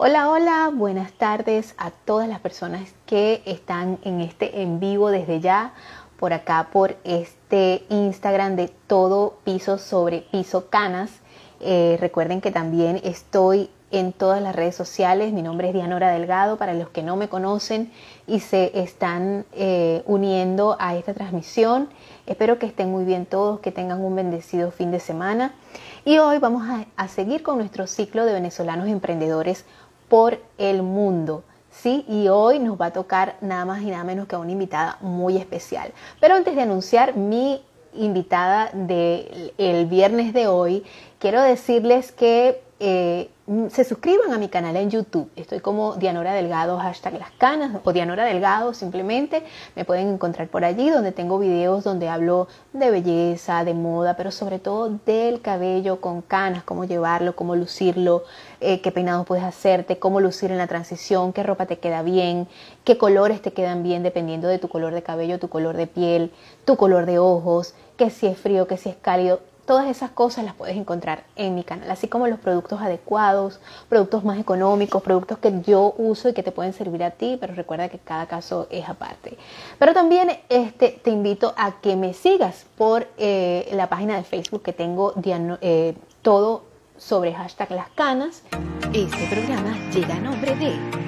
Hola, hola, buenas tardes a todas las personas que están en este en vivo desde ya, por acá, por este Instagram de todo piso sobre piso canas. Eh, recuerden que también estoy en todas las redes sociales. Mi nombre es Dianora Delgado, para los que no me conocen y se están eh, uniendo a esta transmisión. Espero que estén muy bien todos, que tengan un bendecido fin de semana. Y hoy vamos a seguir con nuestro ciclo de venezolanos emprendedores por el mundo. ¿sí? Y hoy nos va a tocar nada más y nada menos que a una invitada muy especial. Pero antes de anunciar mi invitada del viernes de hoy, quiero decirles que eh, Mm, se suscriban a mi canal en YouTube. Estoy como Dianora Delgado, hashtag las canas, o Dianora Delgado simplemente. Me pueden encontrar por allí donde tengo videos donde hablo de belleza, de moda, pero sobre todo del cabello con canas, cómo llevarlo, cómo lucirlo, eh, qué peinados puedes hacerte, cómo lucir en la transición, qué ropa te queda bien, qué colores te quedan bien dependiendo de tu color de cabello, tu color de piel, tu color de ojos, que si es frío, que si es cálido Todas esas cosas las puedes encontrar en mi canal, así como los productos adecuados, productos más económicos, productos que yo uso y que te pueden servir a ti, pero recuerda que cada caso es aparte. Pero también este, te invito a que me sigas por eh, la página de Facebook que tengo eh, todo sobre hashtag las canas. Este programa llega a nombre de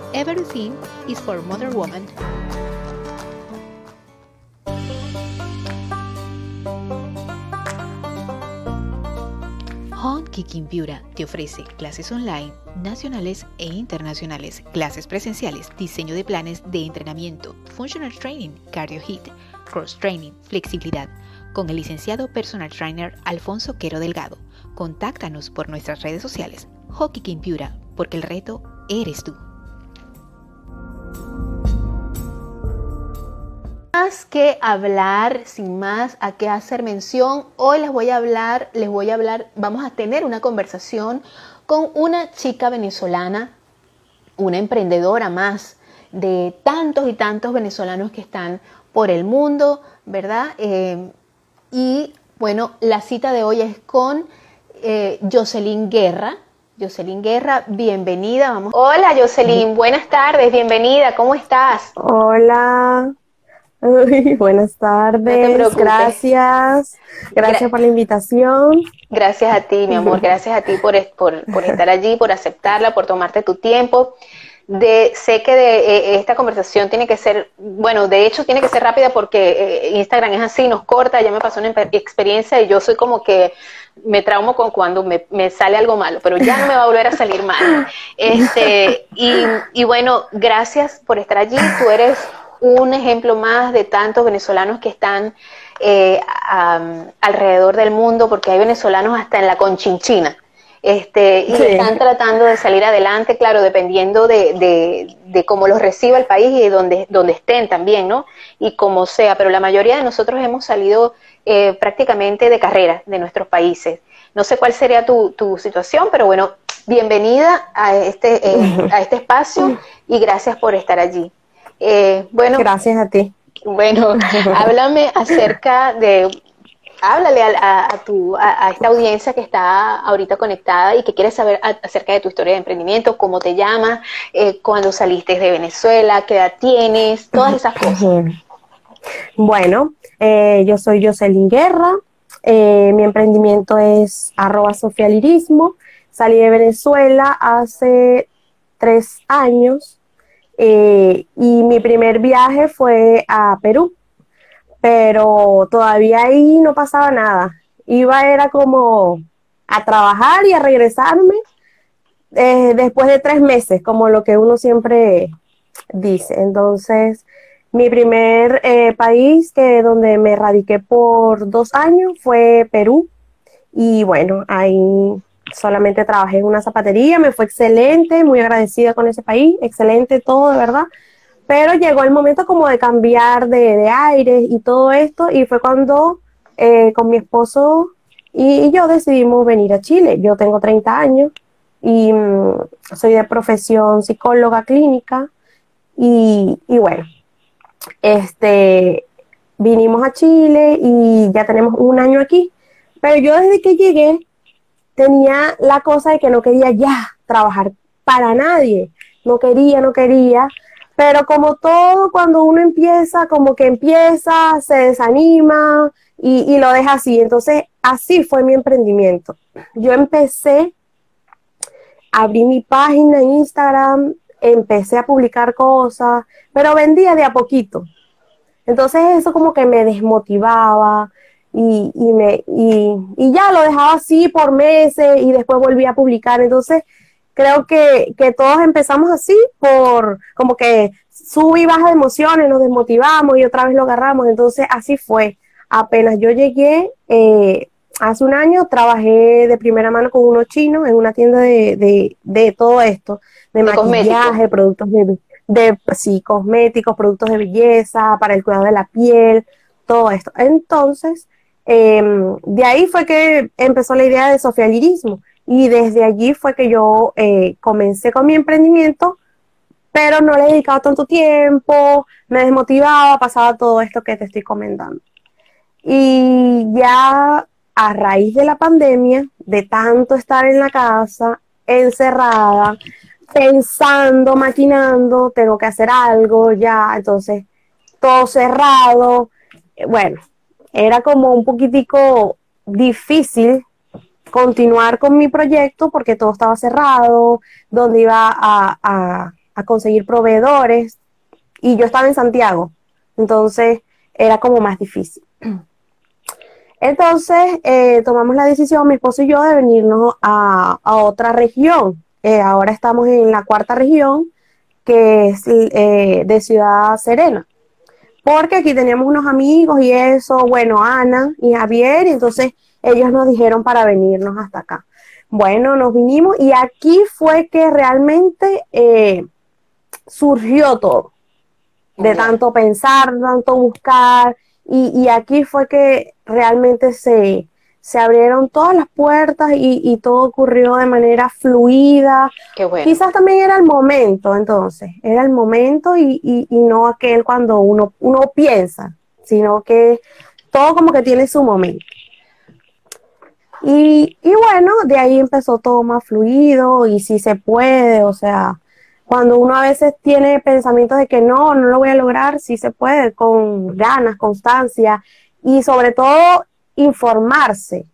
Everything is for Mother Woman. Kicking Piura te ofrece clases online, nacionales e internacionales, clases presenciales, diseño de planes de entrenamiento, functional training, cardio hit, cross training, flexibilidad, con el licenciado personal trainer Alfonso Quero Delgado. Contáctanos por nuestras redes sociales, Hockey Piura, porque el reto eres tú. Más que hablar, sin más a qué hacer mención, hoy les voy a hablar, les voy a hablar, vamos a tener una conversación con una chica venezolana, una emprendedora más de tantos y tantos venezolanos que están por el mundo, ¿verdad? Eh, y bueno, la cita de hoy es con eh, Jocelyn Guerra. Jocelyn Guerra, bienvenida. Vamos. Hola Jocelyn, buenas tardes, bienvenida, ¿cómo estás? Hola, buenas tardes, gracias, gracias por la invitación. Gracias a ti, mi amor, gracias a ti por, por, estar allí, por aceptarla, por tomarte tu tiempo. De, sé que de, eh, esta conversación tiene que ser, bueno, de hecho tiene que ser rápida porque eh, Instagram es así, nos corta, ya me pasó una experiencia y yo soy como que me traumo con cuando me, me, sale algo malo, pero ya no me va a volver a salir mal. Este, y, y bueno, gracias por estar allí, tú eres un ejemplo más de tantos venezolanos que están eh, alrededor del mundo, porque hay venezolanos hasta en la conchinchina. Este, y están tratando de salir adelante, claro, dependiendo de, de, cómo los reciba el país y de donde, donde estén también, ¿no? Y como sea, pero la mayoría de nosotros hemos salido eh, prácticamente de carrera de nuestros países. No sé cuál sería tu, tu situación, pero bueno, bienvenida a este, eh, a este espacio y gracias por estar allí. Eh, bueno, gracias a ti. Bueno, háblame acerca de, háblale a, tu, a, esta audiencia que está ahorita conectada y que quiere saber acerca de tu historia de emprendimiento, cómo te llamas, eh, cuándo saliste de Venezuela, qué edad tienes, todas esas cosas. Bueno, eh, yo soy Jocelyn Guerra, eh, mi emprendimiento es arroba socialirismo, salí de Venezuela hace tres años eh, y mi primer viaje fue a Perú, pero todavía ahí no pasaba nada. Iba era como a trabajar y a regresarme eh, después de tres meses, como lo que uno siempre dice. Entonces, mi primer eh, país que donde me radiqué por dos años fue Perú. Y bueno, ahí solamente trabajé en una zapatería, me fue excelente, muy agradecida con ese país, excelente todo, de verdad. Pero llegó el momento como de cambiar de, de aires y todo esto, y fue cuando eh, con mi esposo y, yo decidimos venir a Chile. Yo tengo 30 años y mm, soy de profesión psicóloga clínica, y, y bueno, este, vinimos a Chile y ya tenemos un año aquí, pero yo desde que llegué tenía la cosa de que no quería ya trabajar para nadie, no quería, no quería, pero como todo cuando uno empieza, como que empieza, se desanima y, y lo deja así, entonces así fue mi emprendimiento. Yo empecé, abrí mi página en Instagram, empecé a publicar cosas, pero vendía de a poquito. Entonces eso como que me desmotivaba y, y me, y, y, ya lo dejaba así por meses y después volví a publicar. Entonces creo que, que todos empezamos así por como que sub y baja de emociones, nos desmotivamos y otra vez lo agarramos. Entonces así fue. Apenas yo llegué, eh, hace un año trabajé de primera mano con unos chinos en una tienda de, de, de todo esto, de, maquillaje, productos de, de sí, cosméticos, productos de belleza, para el cuidado de la piel, todo esto. Entonces, em, de ahí fue que empezó la idea de sofialirismo y desde allí fue que yo eh, comencé con mi emprendimiento, pero no le he dedicado tanto tiempo, me desmotivaba, pasaba todo esto que te estoy comentando. Y ya a raíz de la pandemia, de tanto estar en la casa, encerrada, pensando, maquinando, tengo que hacer algo ya, entonces todo cerrado. Bueno, era como un poquitico difícil continuar con mi proyecto porque todo estaba cerrado, donde iba a, a, a conseguir proveedores y yo estaba en Santiago, entonces era como más difícil. Entonces eh, tomamos la decisión, mi esposo y yo, de venirnos a, otra región. Eh, ahora estamos en la cuarta región, que es eh, de Ciudad Serena. Porque aquí teníamos unos amigos y eso, bueno, Ana y Javier, y entonces ellos nos dijeron para venirnos hasta acá. Bueno, nos vinimos y aquí fue que realmente surgió todo. De tanto pensar, tanto buscar, y, aquí fue que realmente se, se abrieron todas las puertas y, todo ocurrió de manera fluida. Quizás también era el momento, entonces, era el momento y, no aquel cuando uno, uno piensa, sino que todo como que tiene su momento. Y, y bueno, de ahí empezó todo más fluido y si se puede, o sea, cuando uno a veces tiene pensamientos de que no, no lo voy a lograr, sí se puede, con ganas, constancia y sobre todo informarse.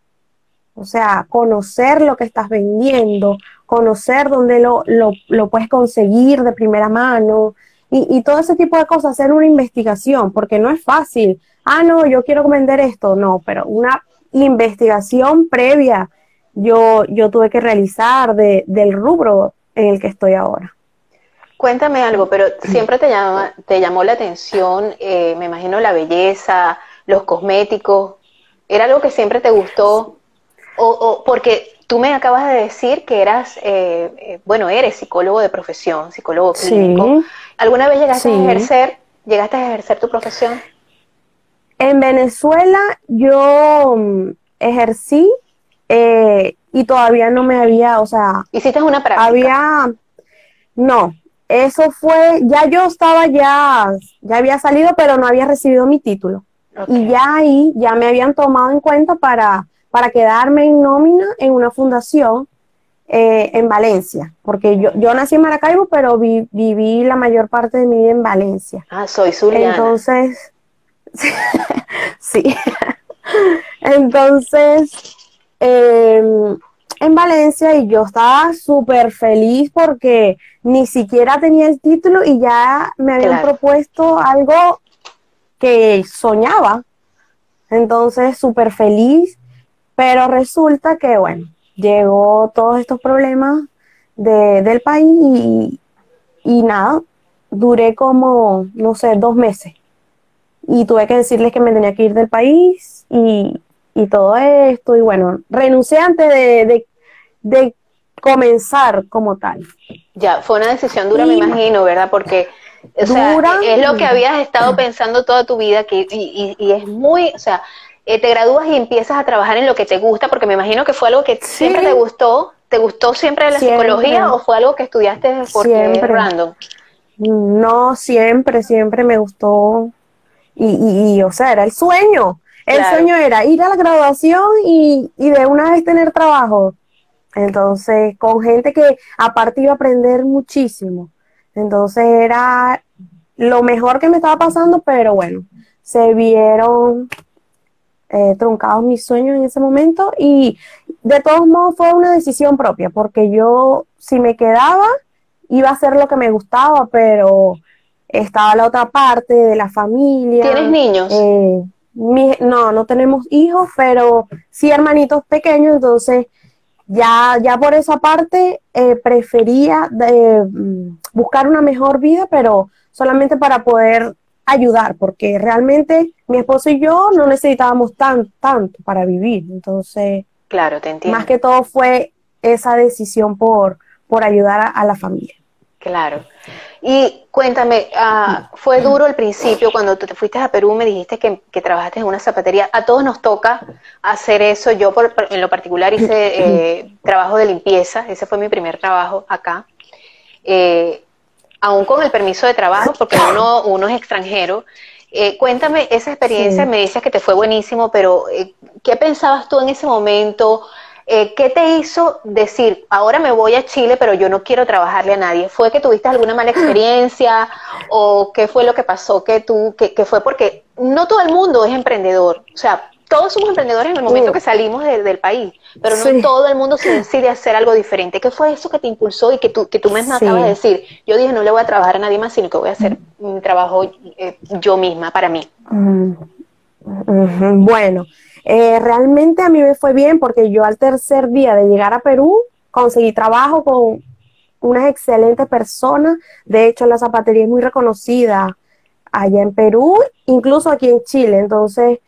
O sea, conocer lo que estás vendiendo, conocer dónde lo, lo, puedes conseguir de primera mano y, y, todo ese tipo de cosas, hacer una investigación, porque no es fácil. Ah, no, yo quiero vender esto. No, pero una investigación previa yo, yo tuve que realizar de, del rubro en el que estoy ahora. Cuéntame algo, pero siempre te, llama, te llamó la atención, eh, me imagino, la belleza, los cosméticos. ¿Era algo que siempre te gustó? O, porque tú me acabas de decir que eras, eh, eh, bueno, eres psicólogo de profesión, psicólogo clínico. ¿Alguna vez llegaste a ejercer, llegaste a ejercer tu profesión? En Venezuela yo mm, ejercí y todavía no me había, o sea... ¿Hiciste una práctica? Había... No, eso fue, ya yo estaba ya, ya había salido, pero no había recibido mi título. Y ya ahí, ya me habían tomado en cuenta para, para quedarme en nómina en una fundación eh, en Valencia, porque yo, yo nací en Maracaibo, pero viví la mayor parte de mi vida en Valencia. Ah, soy Zuliana. Entonces, sí. Entonces, eh, en Valencia y yo estaba súper feliz porque ni siquiera tenía el título y ya me habían propuesto algo que soñaba. Entonces, súper feliz, pero resulta que, bueno, llegó todos estos problemas de, del país y, y nada, duré como, no sé, dos meses. Y tuve que decirles que me tenía que ir del país y, y todo esto. Y bueno, renuncié antes de, de comenzar como tal. Ya, fue una decisión dura, me imagino, ¿verdad? Porque o sea, es lo que habías estado pensando toda tu vida que, y, y, es muy, o sea, eh, te gradúas y empiezas a trabajar en lo que te gusta, porque me imagino que fue algo que siempre te gustó, ¿te gustó siempre la psicología o fue algo que estudiaste porque siempre. random? No, siempre, siempre me gustó y, y, o sea, era el sueño. El sueño era ir a la graduación y, y de una vez tener trabajo. Entonces, con gente que aparte iba a aprender muchísimo. Entonces era lo mejor que me estaba pasando, pero bueno, se vieron eh, truncados mis sueños en ese momento y de todos modos fue una decisión propia, porque yo si me quedaba iba a hacer lo que me gustaba, pero estaba la otra parte de la familia. ¿Tienes niños? Eh, no, no tenemos hijos, pero sí hermanitos pequeños, entonces ya, ya por esa parte eh, prefería mm, buscar una mejor vida, pero solamente para poder ayudar, porque realmente mi esposo y yo no necesitábamos tan, tanto para vivir. Entonces, claro, te entiendo. Más que todo fue esa decisión por, por ayudar a la familia. Claro. Y cuéntame, ah, ¿fue duro al principio cuando tú te fuiste a Perú? Me dijiste que, trabajaste en una zapatería. A todos nos toca hacer eso. Yo en lo particular hice eh, trabajo de limpieza. Ese fue mi primer trabajo acá. Eh, aún con el permiso de trabajo, porque uno, uno es extranjero. Eh, cuéntame esa experiencia, me dices que te fue buenísimo, pero ¿qué pensabas tú en ese momento? Eh, ¿Qué te hizo decir, ahora me voy a Chile, pero yo no quiero trabajarle a nadie? ¿Fue que tuviste alguna mala experiencia o qué fue lo que pasó que tú, que, fue porque no todo el mundo es emprendedor? O sea, todos somos emprendedores en el momento que salimos del país, pero no todo el mundo se decide hacer algo diferente. ¿Qué fue eso que te impulsó y que tú, que tú me acabas de decir? Yo dije, no le voy a trabajar a nadie más, sino que voy a hacer mi trabajo eh, yo misma, para mí. Bueno, eh, realmente a mí me fue bien porque yo al tercer día de llegar a Perú conseguí trabajo con unas excelentes personas. De hecho, la zapatería es muy reconocida allá en Perú, incluso aquí en Chile. Entonces,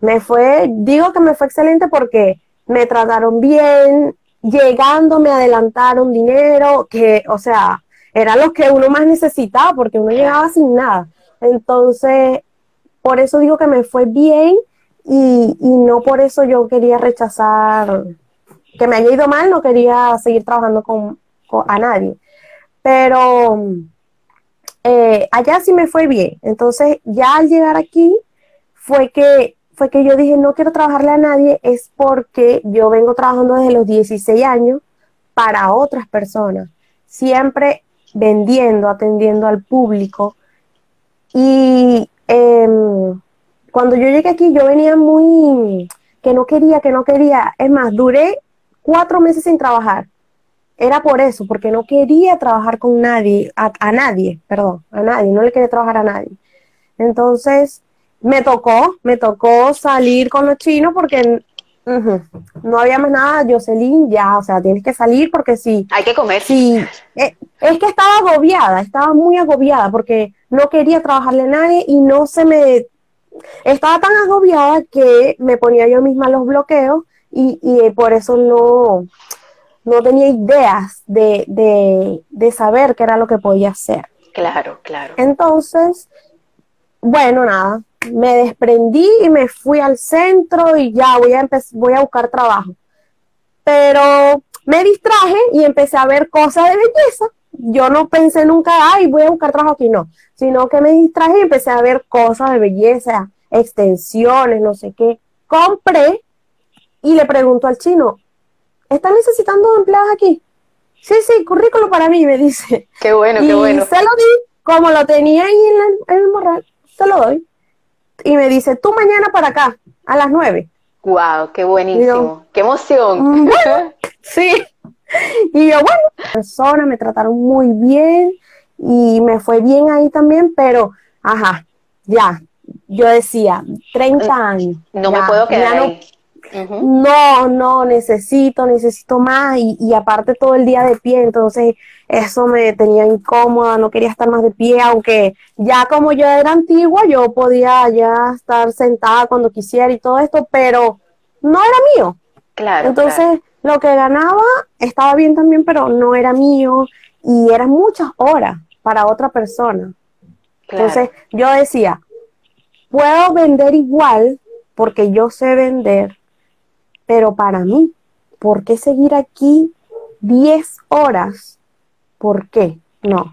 me fue, digo que me fue excelente porque me trataron bien, llegando me adelantaron dinero, que, o sea, era lo que uno más necesitaba porque uno llegaba sin nada. Entonces, por eso digo que me fue bien y, y no por eso yo quería rechazar, que me haya ido mal, no quería seguir trabajando con, a nadie. Pero eh, allá sí me fue bien. Entonces ya al llegar aquí fue que, fue que yo dije, no quiero trabajarle a nadie, es porque yo vengo trabajando desde los 16 años para otras personas, siempre vendiendo, atendiendo al público. Y eh, cuando yo llegué aquí, yo venía muy, que no quería, que no quería. Es más, duré cuatro meses sin trabajar. Era por eso, porque no quería trabajar con nadie, a, nadie, perdón, a nadie, no le quería trabajar a nadie. Entonces, me tocó, me tocó salir con los chinos porque no había más nada, Jocelyn, ya, o sea, tienes que salir porque si... Hay que comer. Sí, eh, es que estaba agobiada, estaba muy agobiada porque no quería trabajarle a nadie y no se me estaba tan agobiada que me ponía yo misma los bloqueos y, por eso no, no tenía ideas de, de, saber qué era lo que podía hacer. Claro, claro. Entonces, bueno, nada, me desprendí y me fui al centro y ya voy a, voy a buscar trabajo. Pero me distraje y empecé a ver cosas de belleza. Yo no pensé nunca, ay, voy a buscar trabajo aquí, no, sino que me distraje y empecé a ver cosas de belleza, extensiones, no sé qué. Compré y le pregunto al chino, ¿está necesitando empleados aquí? Sí, sí, currículo para mí, me dice. Qué bueno, qué bueno. Se lo di, como lo tenía ahí en, el morral, se lo doy. Y me dice, tú mañana para acá, a las nueve. Wow, qué buenísimo, qué emoción. Sí. Y yo, bueno, personas me trataron muy bien y me fue bien ahí también, pero, ajá, ya, yo decía, 30 años. No me puedo quedar no, ahí. No, no, necesito, necesito más y, y, aparte todo el día de pie, entonces eso me tenía incómoda, no quería estar más de pie, aunque ya como yo era antigua, yo podía ya estar sentada cuando quisiera y todo esto, pero no era mío. Claro. Entonces lo que ganaba estaba bien también, pero no era mío y eran muchas horas para otra persona. Entonces yo decía, puedo vender igual porque yo sé vender, pero para mí, ¿por qué seguir aquí 10 horas? ¿Por qué? No.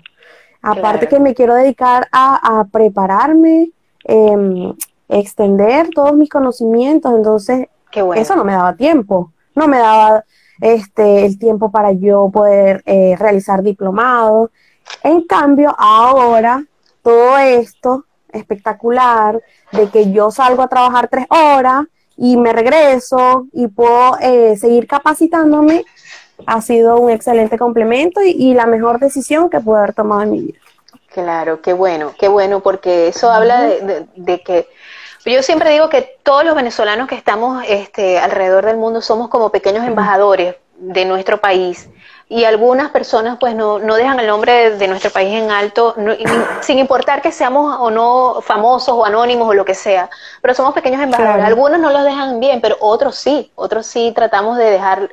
Aparte que me quiero dedicar a, prepararme, eh, extender todos mis conocimientos, entonces eso no me daba tiempo, no me daba este, el tiempo para yo poder eh, realizar diplomados. En cambio, ahora todo esto espectacular de que yo salgo a trabajar tres horas y me regreso y puedo eh, seguir capacitándome, ha sido un excelente complemento y, la mejor decisión que pude haber tomado en mi vida. Claro, qué bueno, qué bueno, porque eso habla de, que yo siempre digo que todos los venezolanos que estamos este, alrededor del mundo somos como pequeños embajadores de nuestro país. Y algunas personas pues no, no dejan el nombre de, nuestro país en alto, sin importar que seamos o no famosos o anónimos o lo que sea, pero somos pequeños embajadores. Algunos no los dejan bien, pero otros sí, otros sí tratamos de dejar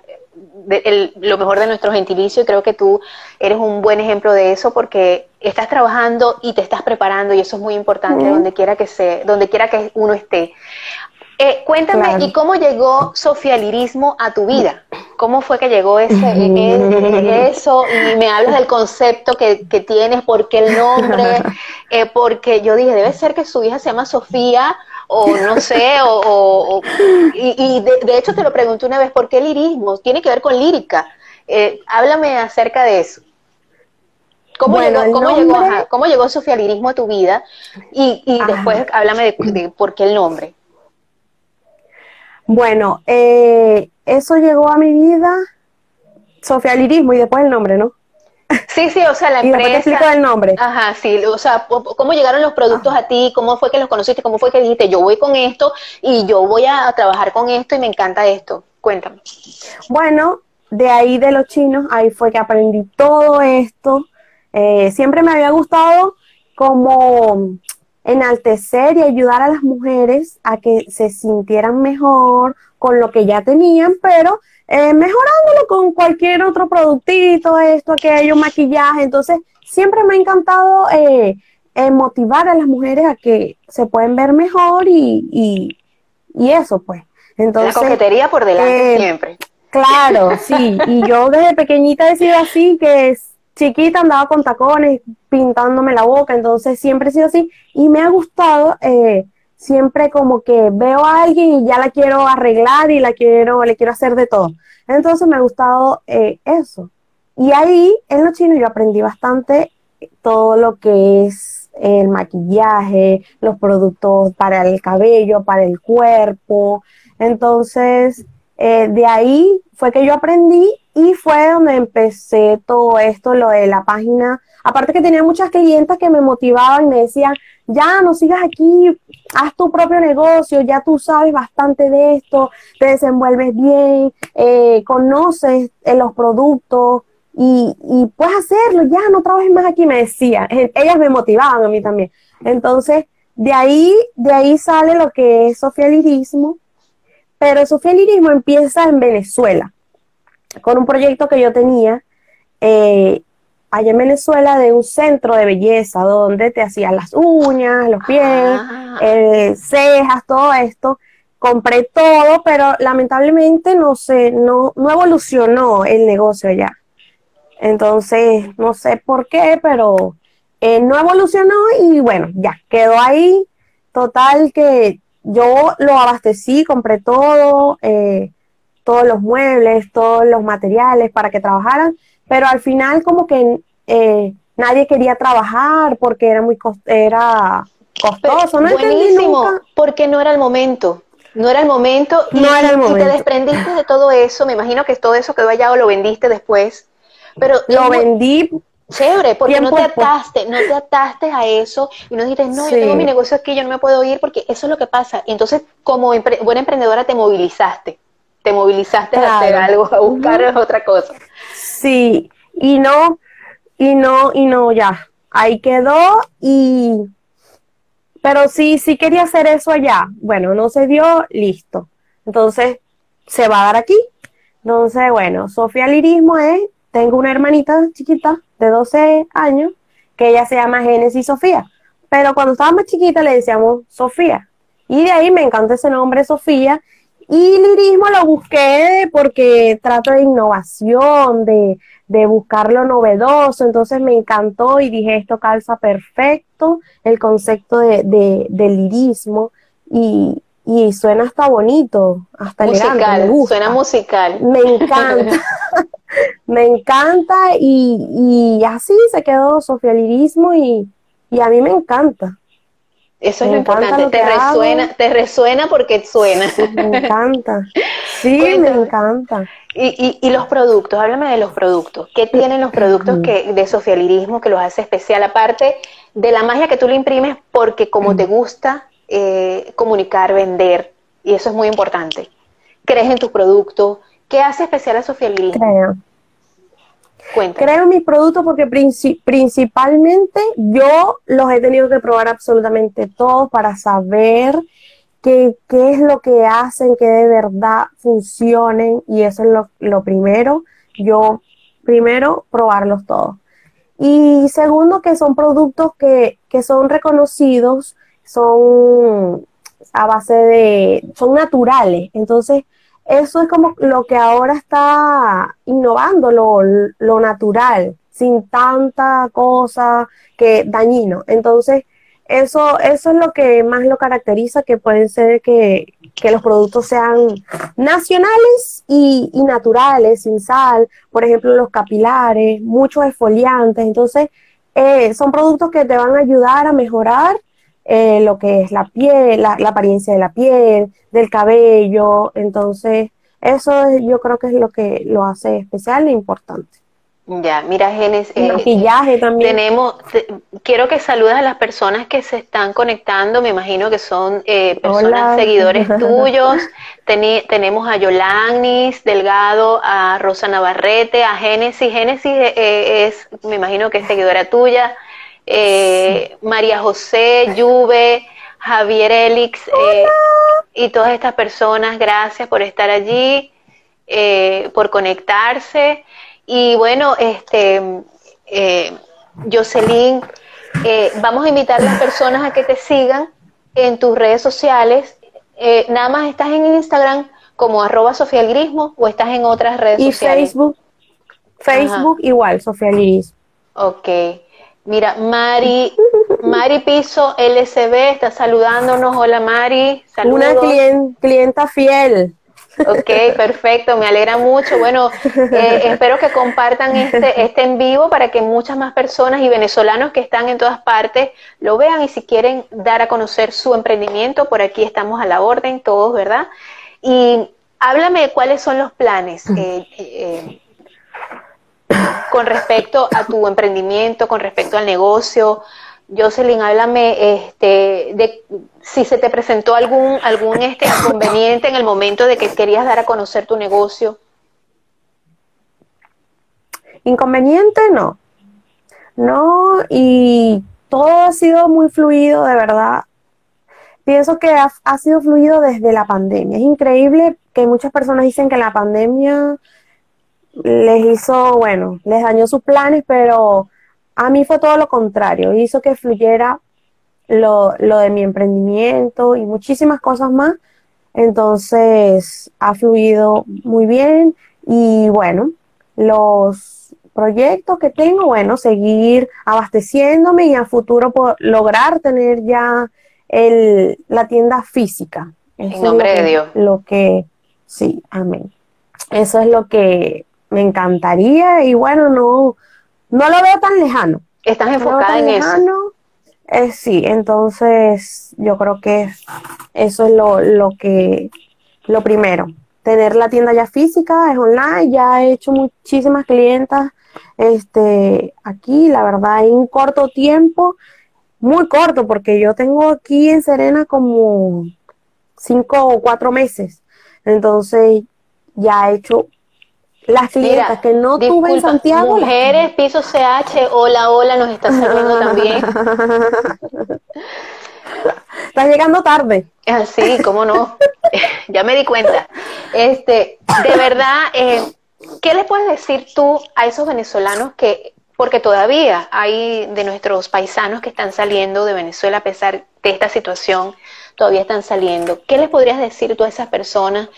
lo mejor de nuestro gentilicio y creo que tú eres un buen ejemplo de eso porque estás trabajando y te estás preparando y eso es muy importante donde quiera que sea, donde quiera que uno esté. Eh, cuéntame, ¿y cómo llegó socialirismo a tu vida? ¿Cómo fue que llegó ese, e, e, eso? Y me hablas del concepto que, que tienes, ¿por qué el nombre? Eh, porque yo dije, debe ser que su hija se llama Sofía, o no sé, o, y, de, hecho te lo pregunté una vez, ¿por qué lirismo? Tiene que ver con lírica. Eh, háblame acerca de eso. ¿Cómo, llegó, cómo, llegó, ¿Cómo llegó el socialirismo a tu vida? Y, y después háblame de por qué el nombre. Bueno, eh, eso llegó a mi vida, Sofía Lirismo y después el nombre, ¿no? Sí, sí, o sea, la empresa. Y te explico el nombre. Ajá, sí, o sea, ¿cómo llegaron los productos a ti? ¿Cómo fue que los conociste? ¿Cómo fue que dijiste, yo voy con esto y yo voy a trabajar con esto y me encanta esto? Cuéntame. Bueno, de ahí de los chinos, ahí fue que aprendí todo esto. Eh, siempre me había gustado como enaltecer y ayudar a las mujeres a que se sintieran mejor con lo que ya tenían, pero eh, mejorándolo con cualquier otro productito, esto, aquello, maquillaje. Entonces, siempre me ha encantado eh, eh, motivar a las mujeres a que se pueden ver mejor y, y, y eso, pues. Entonces, La coquetería por delante siempre. Claro, sí. Y yo desde pequeñita he sido así, que es, chiquita andaba con tacones, pintándome la boca, entonces siempre he sido así y me ha gustado eh, siempre como que veo a alguien y ya la quiero arreglar y la quiero, le quiero hacer de todo. Entonces me ha gustado eh, eso. Y ahí en los chinos yo aprendí bastante todo lo que es el maquillaje, los productos para el cabello, para el cuerpo. Entonces, eh, de ahí fue que yo aprendí y fue donde empecé todo esto, lo de la página. Aparte que tenía muchas clientas que me motivaban y me decían, ya no sigas aquí, haz tu propio negocio, ya tú sabes bastante de esto, te desenvuelves bien, eh, conoces eh, los productos y, y, puedes hacerlo, ya no trabajes más aquí, me decían. Ellas me motivaban a mí también. Entonces, de ahí, de ahí sale lo que es socialirismo, pero el socialirismo empieza en Venezuela con un proyecto que yo tenía eh, allá en Venezuela de un centro de belleza donde te hacían las uñas, los pies, ah. eh, cejas, todo esto. Compré todo, pero lamentablemente no sé, no, no evolucionó el negocio ya. Entonces, no sé por qué, pero eh, no evolucionó y bueno, ya quedó ahí. Total que yo lo abastecí, compré todo, eh, todos los muebles, todos los materiales para que trabajaran, pero al final como que eh, nadie quería trabajar porque era muy era costoso, no buenísimo, porque no era el momento. No era el momento. Y, no era el momento. te desprendiste de todo eso, me imagino que todo eso quedó allá o lo vendiste después. Pero lo vendí Chévere, porque no te ataste, no te ataste a eso y no dijiste, no, yo tengo mi negocio aquí, yo no me puedo ir porque eso es lo que pasa. Y entonces, como buena emprendedora, te movilizaste te movilizaste a hacer algo, a buscar otra cosa. Sí, y no, y no, y no, ya, ahí quedó y, pero sí, sí quería hacer eso allá. Bueno, no se dio, listo. Entonces, se va a dar aquí. Entonces, bueno, Sofía Lirismo es, tengo una hermanita chiquita de 12 años que ella se llama Génesis Sofía, pero cuando estaba más chiquita le decíamos Sofía. Y de ahí me encanta ese nombre Sofía. Y lirismo lo busqué porque trato de innovación, de, de buscar lo novedoso, entonces me encantó y dije esto calza perfecto el concepto de, de, del lirismo y, y suena hasta bonito, hasta musical, Suena musical. Me encanta. me encanta y, y, así se quedó Sofía Lirismo y, y, a mí me encanta. Eso es lo importante, te resuena, te resuena porque suena. me encanta. Sí, me encanta. Y, y, los productos, háblame de los productos. ¿Qué tienen los productos que, de Sofía Lirismo que los hace especial? Aparte de la magia que tú le imprimes porque como te gusta, eh, comunicar, vender, y eso es muy importante. ¿Crees en tus productos? ¿Qué hace especial a Sofía Lirismo? Creo. Creo mis productos porque principalmente yo los he tenido que probar absolutamente todos para saber qué, qué, es lo que hacen, que de verdad funcionen y eso es lo, lo primero. Yo primero probarlos todos. Y segundo, que son productos que, que son reconocidos son a base de, son naturales. Entonces, eso es como lo que ahora está innovando, lo, lo natural, sin tanta cosa que dañino. Entonces, eso, eso es lo que más lo caracteriza, que pueden ser que, que los productos sean nacionales y, naturales, sin sal, por ejemplo, los capilares, muchos esfoliantes. Entonces, eh, son productos que te van a ayudar a mejorar eh, lo que es la piel, la, apariencia de la piel, del cabello. Entonces, eso yo creo que es lo que lo hace especial e importante. Ya, mira, Genes, eh, maquillaje también. Tenemos, quiero que saludes a las personas que se están conectando. Me imagino que son eh, personas seguidores tuyos. tenemos a Yolanis Delgado, a Rosa Navarrete, a Génesis. Génesis es, me imagino que es seguidora tuya eh, María José, Juve, Javier Elix eh, y todas estas personas, gracias por estar allí, eh, por conectarse. Y bueno, este, eh, Jocelyn, vamos a invitar a las personas a que te sigan en tus redes sociales. nada más estás en Instagram como arroba Sofía Grismo o estás en otras redes y sociales. Y Facebook, Facebook igual, Sofía Grismo. Ok. Mira, Mari, Mari Piso LCB está saludándonos. Hola Mari, saludos. Una clienta fiel. Ok, perfecto, me alegra mucho. Bueno, eh, espero que compartan este, este en vivo para que muchas más personas y venezolanos que están en todas partes lo vean y si quieren dar a conocer su emprendimiento, por aquí estamos a la orden, todos, ¿verdad? Y háblame de cuáles son los planes. Eh, eh, con respecto a tu emprendimiento, con respecto al negocio. Jocelyn, háblame este, de si se te presentó algún, algún este inconveniente en el momento de que querías dar a conocer tu negocio. Inconveniente no. No, y todo ha sido muy fluido, de verdad. Pienso que ha, ha sido fluido desde la pandemia. Es increíble que muchas personas dicen que la pandemia les hizo, bueno, les dañó sus planes, pero a mí fue todo lo contrario, hizo que fluyera lo, lo de mi emprendimiento y muchísimas cosas más. Entonces ha fluido muy bien y bueno, los proyectos que tengo, bueno, seguir abasteciéndome y a futuro por lograr tener ya el, la tienda física. en nombre de Dios. Lo que, sí, amén. Eso es lo que me encantaría y bueno, no, no lo veo tan lejano. ¿Estás enfocada en eso? Eh, sí, entonces yo creo que eso es lo, lo que, lo primero. Tener la tienda ya física, es online, ya he hecho muchísimas clientas este, aquí, la verdad, en corto tiempo, muy corto, porque yo tengo aquí en Serena como cinco o cuatro meses. Entonces, ya he hecho las clientas que no tuve en Santiago. Mujeres, piso CH, hola, hola, nos está saliendo también. Estás llegando tarde. Sí, cómo no. ya me di cuenta. Este, de verdad, eh, ¿qué le puedes decir tú a esos venezolanos que, porque todavía hay de nuestros paisanos que están saliendo de Venezuela a pesar de esta situación, todavía están saliendo? ¿Qué les podrías decir tú a esas personas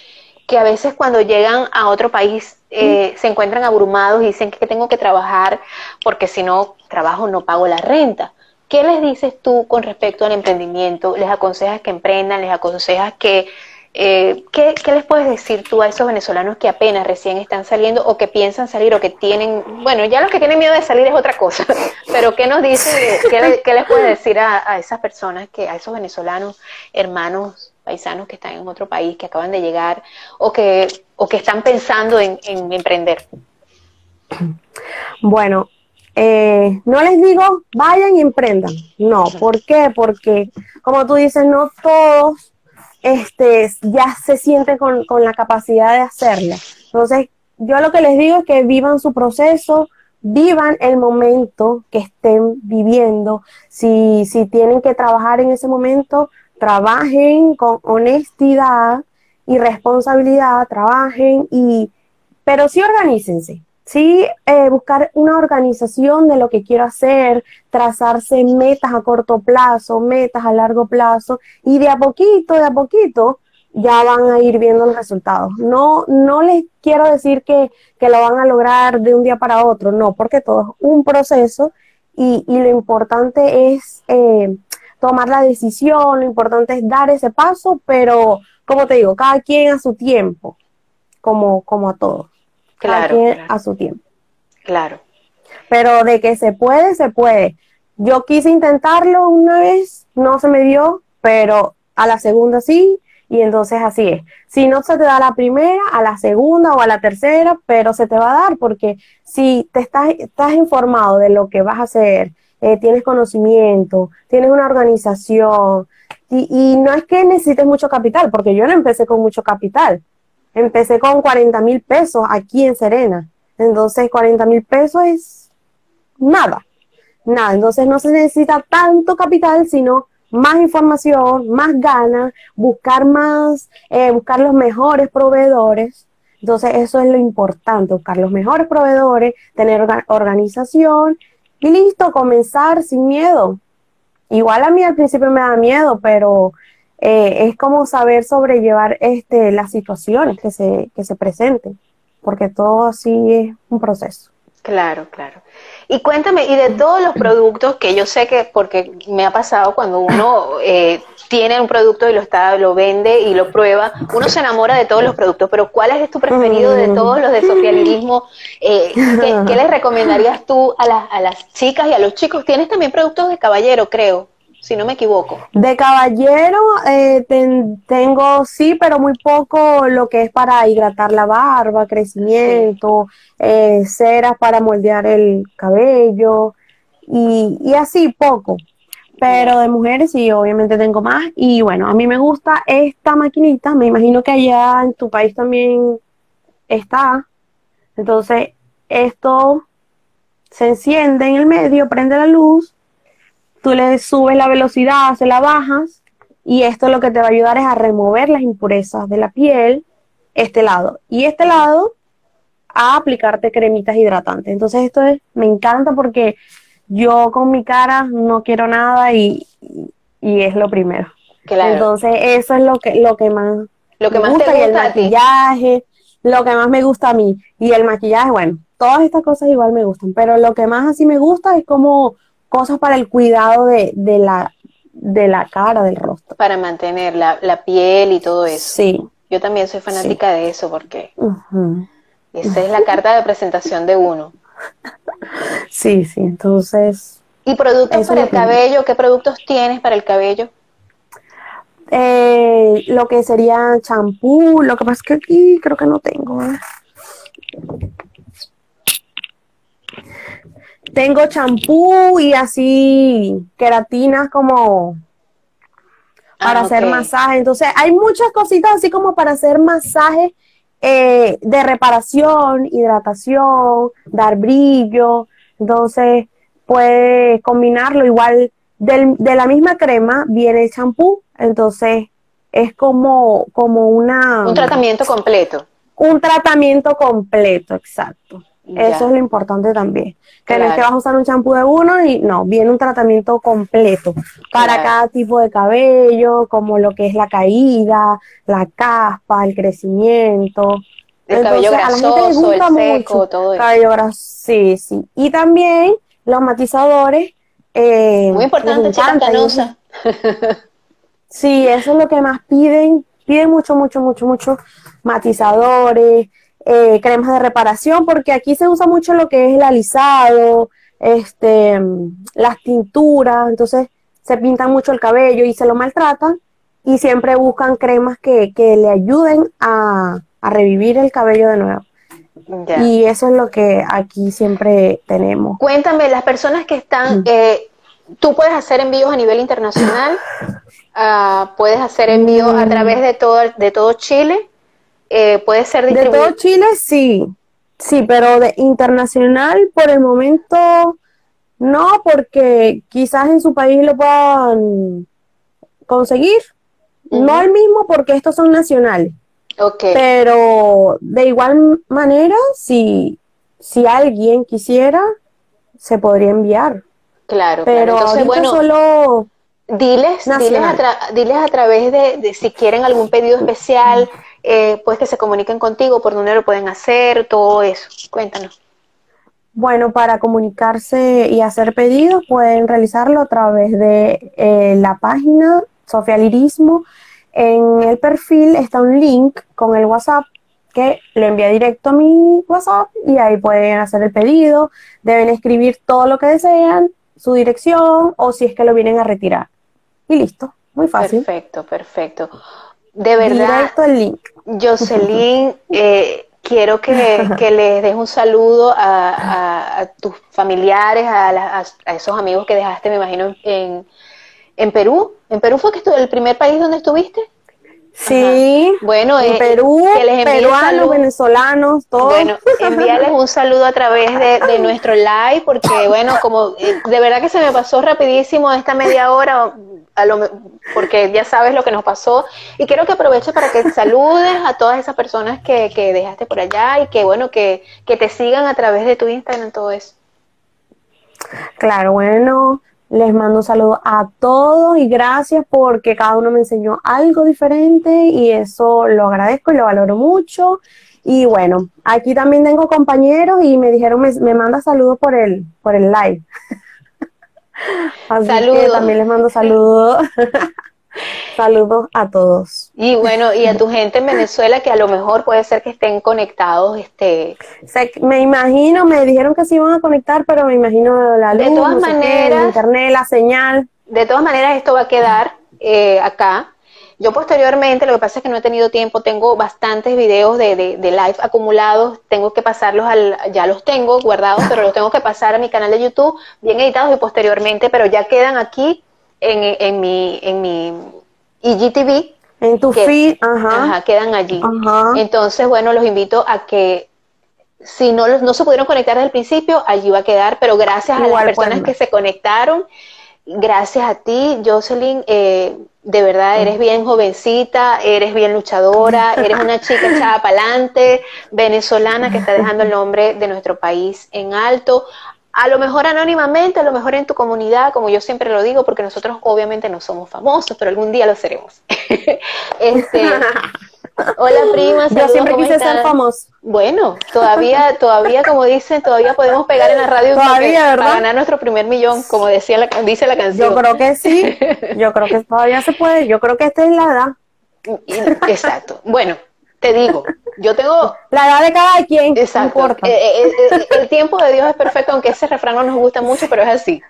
que a veces cuando llegan a otro país eh, se encuentran abrumados y dicen que tengo que trabajar porque si no trabajo no pago la renta? ¿Qué les dices tú con respecto al emprendimiento? ¿Les aconsejas que emprendan? ¿Les aconsejas que eh, ¿qué, les puedes decir tú a esos venezolanos que apenas recién están saliendo o que piensan salir o que tienen, bueno, ya los que tienen miedo de salir es otra cosa, pero ¿qué nos dice, qué, les puedes decir a, esas personas, que a esos venezolanos, hermanos, paisanos que están en otro país, que acaban de llegar o que, o que están pensando en, emprender? Bueno, eh, no les digo vayan y emprendan, no, ¿por qué? Porque como tú dices, no todos este, ya se siente con, la capacidad de hacerlo. Entonces, yo lo que les digo es que vivan su proceso, vivan el momento que estén viviendo. Si, si tienen que trabajar en ese momento, trabajen con honestidad y responsabilidad, trabajen y, pero sí organícense sí eh, buscar una organización de lo que quiero hacer, trazarse metas a corto plazo, metas a largo plazo y de a poquito, de a poquito ya van a ir viendo los resultados. No, no les quiero decir que, lo van a lograr de un día para otro, no, porque todo es un proceso y, lo importante es eh, tomar la decisión, lo importante es dar ese paso, pero como te digo, cada quien a su tiempo, como, como a todos claro, a su tiempo. Claro. Pero de que se puede, se puede. Yo quise intentarlo una vez, no se me dio, pero a la segunda sí, y entonces así es. Si no se te da la primera, a la segunda o a la tercera, pero se te va a dar porque si te estás, estás informado de lo que vas a hacer, eh, tienes conocimiento, tienes una organización, y, y, no es que necesites mucho capital, porque yo no empecé con mucho capital. Empecé con 40 mil pesos aquí en Serena. Entonces, 40 mil pesos es nada, nada. Entonces, no se necesita tanto capital, sino más información, más ganas, buscar más, eh, buscar los mejores proveedores. Entonces, eso es lo importante, buscar los mejores proveedores, tener organización y listo, comenzar sin miedo. Igual a mí al principio me da miedo, pero eh, es como saber sobrellevar este, las situaciones que se, que se presenten, porque todo así es un proceso. Claro, claro. Y cuéntame, y de todos los productos que yo sé que, porque me ha pasado cuando uno eh, tiene un producto y lo está, lo vende y lo prueba, uno se enamora de todos los productos, pero ¿cuál es tu preferido de todos los de socialismo? Eh, ¿qué, les recomendarías tú a, a las chicas y a los chicos? Tienes también productos de caballero, creo si no me equivoco. De caballero eh, tengo sí, pero muy poco lo que es para hidratar la barba, crecimiento, eh, ceras para moldear el cabello y, y así poco. Pero de mujeres sí, obviamente tengo más. Y bueno, a mí me gusta esta maquinita. Me imagino que allá en tu país también está. Entonces, esto se enciende en el medio, prende la luz tú le subes la velocidad, se la bajas y esto lo que te va a ayudar es a remover las impurezas de la piel, este lado. Y este lado a aplicarte cremitas hidratantes. Entonces esto es, me encanta porque yo con mi cara no quiero nada y, y es lo primero. Entonces eso es lo que, lo que más, lo que me más gusta, y el maquillaje, lo que más me gusta a mí. Y el maquillaje, bueno, todas estas cosas igual me gustan, pero lo que más así me gusta es como cosas para el cuidado de, de, la, de la cara, del rostro. Para mantener la, la piel y todo eso. Sí. Yo también soy fanática de eso porque esa es la carta de presentación de uno. Sí, sí, entonces... ¿Y productos para el cabello? ¿Qué productos tienes para el cabello? Eh, lo que sería champú, lo que pasa es que aquí creo que no tengo. ¿eh? Tengo champú y así queratinas como para ah, hacer masaje. Entonces, hay muchas cositas así como para hacer masaje eh, de reparación, hidratación, dar brillo. Entonces, puedes combinarlo igual. de la misma crema viene el champú. Entonces, es como, como una... Un tratamiento completo. Un tratamiento completo, exacto. Eso es lo importante también. Que no es que vas a usar un champú de uno y no, viene un tratamiento completo para cada tipo de cabello, como lo que es la caída, la caspa, el crecimiento. El cabello grasoso, el seco, todo eso. Cabello grasoso, sí, sí. Y también los matizadores. Eh, Muy importante, chica sí, eso es lo que más piden. Piden mucho, mucho, mucho, mucho matizadores, eh, cremas de reparación, porque aquí se usa mucho lo que es el alisado, este, las tinturas, entonces se pintan mucho el cabello y se lo maltratan y siempre buscan cremas que, que le ayuden a, a, revivir el cabello de nuevo. Y eso es lo que aquí siempre tenemos. Cuéntame, las personas que están, eh, tú puedes hacer envíos a nivel internacional, uh, puedes hacer envíos a mm. través de todo, de todo Chile eh, puede ser distribuido. De todo Chile, sí. Sí, pero de internacional por el momento no, porque quizás en su país lo puedan conseguir. No el mismo porque estos son nacionales. Okay. Pero de igual manera, si, si alguien quisiera, se podría enviar. Claro, pero Entonces, bueno, solo diles, diles a, diles a, través de, de, si quieren algún pedido especial, eh, pues que se comuniquen contigo, por dónde lo pueden hacer, todo eso. Cuéntanos. Bueno, para comunicarse y hacer pedidos pueden realizarlo a través de eh, la página Sofía Lirismo. En el perfil está un link con el WhatsApp que le envía directo a mi WhatsApp y ahí pueden hacer el pedido. Deben escribir todo lo que desean, su dirección o si es que lo vienen a retirar. Y listo, muy fácil. Perfecto, perfecto. De verdad, Jocelyn, eh, quiero que, les des un saludo a, tus familiares, a, esos amigos que dejaste, me imagino, en, en Perú. ¿En Perú fue que el primer país donde estuviste? Sí, bueno, en eh, Perú, que les peruanos, venezolanos, todos. Bueno, envíales un saludo a través de, nuestro live, porque bueno, como eh, de verdad que se me pasó rapidísimo esta media hora, a lo, porque ya sabes lo que nos pasó, y quiero que aproveche para que saludes a todas esas personas que, que dejaste por allá y que bueno, que, que te sigan a través de tu Instagram, todo eso. Claro, bueno, les mando un saludo a todos y gracias porque cada uno me enseñó algo diferente y eso lo agradezco y lo valoro mucho. Y bueno, aquí también tengo compañeros y me dijeron, me, me manda saludos por el, por el live. Así que también les mando saludos. Saludos a todos. Y bueno, y a tu gente en Venezuela que a lo mejor puede ser que estén conectados. este Me imagino, me dijeron que se iban a conectar, pero me imagino la luz, de todas maneras, internet, la señal. De todas maneras, esto va a quedar eh, acá. Yo posteriormente, lo que pasa es que no he tenido tiempo, tengo bastantes videos de, de, de, live acumulados, tengo que pasarlos al, ya los tengo guardados, pero los tengo que pasar a mi canal de YouTube, bien editados y posteriormente, pero ya quedan aquí en, en, mi, en mi IGTV. En tu feed, ajá. quedan allí. Entonces, bueno, los invito a que si no, no se pudieron conectar desde el principio, allí va a quedar, pero gracias a las personas que se conectaron, gracias a ti, Jocelyn, eh, de verdad eres bien jovencita, eres bien luchadora, eres una chica echada para adelante, venezolana que está dejando el nombre de nuestro país en alto a lo mejor anónimamente, a lo mejor en tu comunidad, como yo siempre lo digo, porque nosotros obviamente no somos famosos, pero algún día lo seremos. este, hola prima, yo siempre quise ser famoso. Bueno, todavía, todavía como dicen, todavía podemos pegar en la radio todavía, para ganar nuestro primer millón, como decía la, dice la canción. Yo creo que sí, yo creo que todavía se puede, yo creo que esta es la edad. Exacto. Bueno, te digo, yo tengo... La edad de cada quien. Exacto. Eh, eh, eh, el, tiempo de Dios es perfecto, aunque ese refrán no nos gusta mucho, pero es así.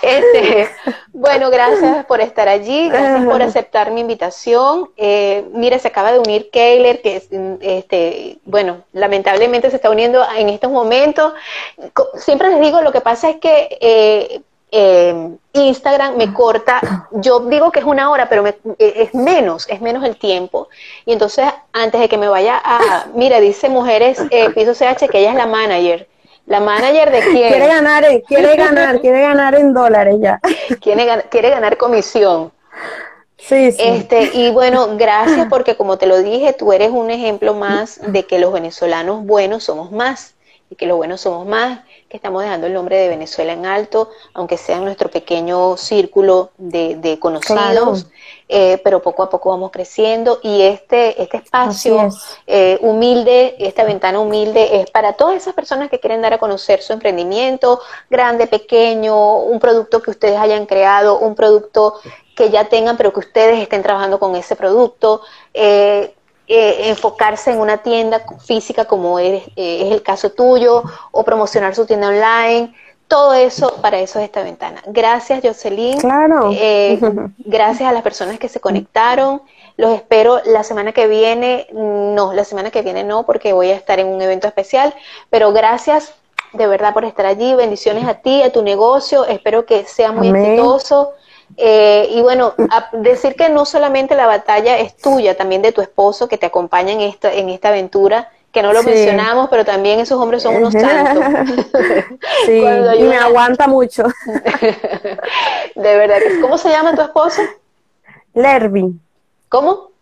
Este, bueno, gracias por estar allí, gracias por aceptar mi invitación. Mira, se acaba de unir Kayler, que este, bueno, lamentablemente se está uniendo en estos momentos. Siempre les digo, lo que pasa es que eh, eh, Instagram me corta, yo digo que es una hora, pero eh, es menos, es menos el tiempo. Y entonces, antes de que me vaya a, mira, dice Mujeres eh, Piso CH que ella es la manager. ¿La manager de quién? Quiere ganar, quiere ganar, quiere ganar en dólares ya. Quiere, quiere ganar comisión. Sí, sí. Este, y bueno, gracias porque como te lo dije, tú eres un ejemplo más de que los venezolanos buenos somos más y que los buenos somos más, que estamos dejando el nombre de Venezuela en alto, aunque sea en nuestro pequeño círculo de, conocidos, eh, pero poco a poco vamos creciendo y este, este espacio eh, humilde, esta ventana humilde es para todas esas personas que quieren dar a conocer su emprendimiento, grande, pequeño, un producto que ustedes hayan creado, un producto que ya tengan, pero que ustedes estén trabajando con ese producto. Eh, eh, enfocarse en una tienda física como eh, es el caso tuyo o promocionar su tienda online. Todo eso, para eso es esta ventana. Gracias, Jocelyn. Claro. Eh, gracias a las personas que se conectaron. Los espero la semana que viene. No, la semana que viene no, porque voy a estar en un evento especial. Pero gracias de verdad por estar allí. Bendiciones a ti, a tu negocio. Espero que sea muy exitoso. Eh, y bueno, decir que no solamente la batalla es tuya, también de tu esposo que te acompaña en esta, en esta aventura, que no lo mencionamos, pero también esos hombres son unos santos. sí, y me aguanta mucho. de verdad. ¿Cómo se llama tu esposo? Lervin. ¿Cómo?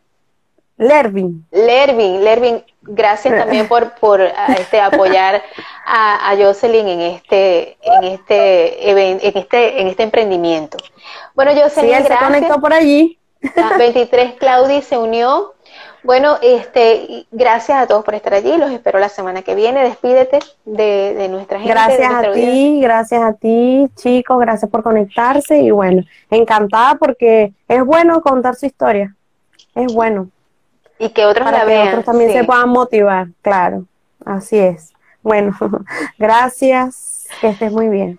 Lervin. Lervin, Lervin, gracias también por, por este, apoyar a, a, Jocelyn en este, en este en este, en este emprendimiento. Bueno, Jocelyn, sí, se conectó por allí. 23 Claudi se unió. Bueno, este, gracias a todos por estar allí. Los espero la semana que viene. Despídete de, de nuestra gente. Gracias a ti, gracias a ti, chicos. Gracias por conectarse. Y bueno, encantada porque es bueno contar su historia. Es bueno. Y que otros Para la que vean. otros también se puedan motivar, claro. Así es. Bueno, gracias. Que estés muy bien.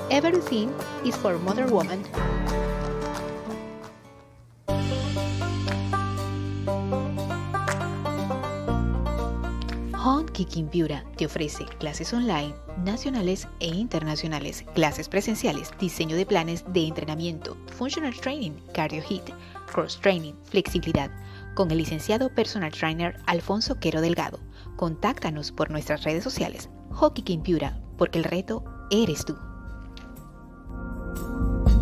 Everything is for Mother Woman. Home Kicking Beauty te ofrece clases online, nacionales e internacionales, clases presenciales, diseño de planes de entrenamiento, functional training, cardio hit, cross training, flexibilidad, con el licenciado personal trainer Alfonso Quero Delgado. Contáctanos por nuestras redes sociales, Hockey Beauty, porque el reto eres tú. Thank you.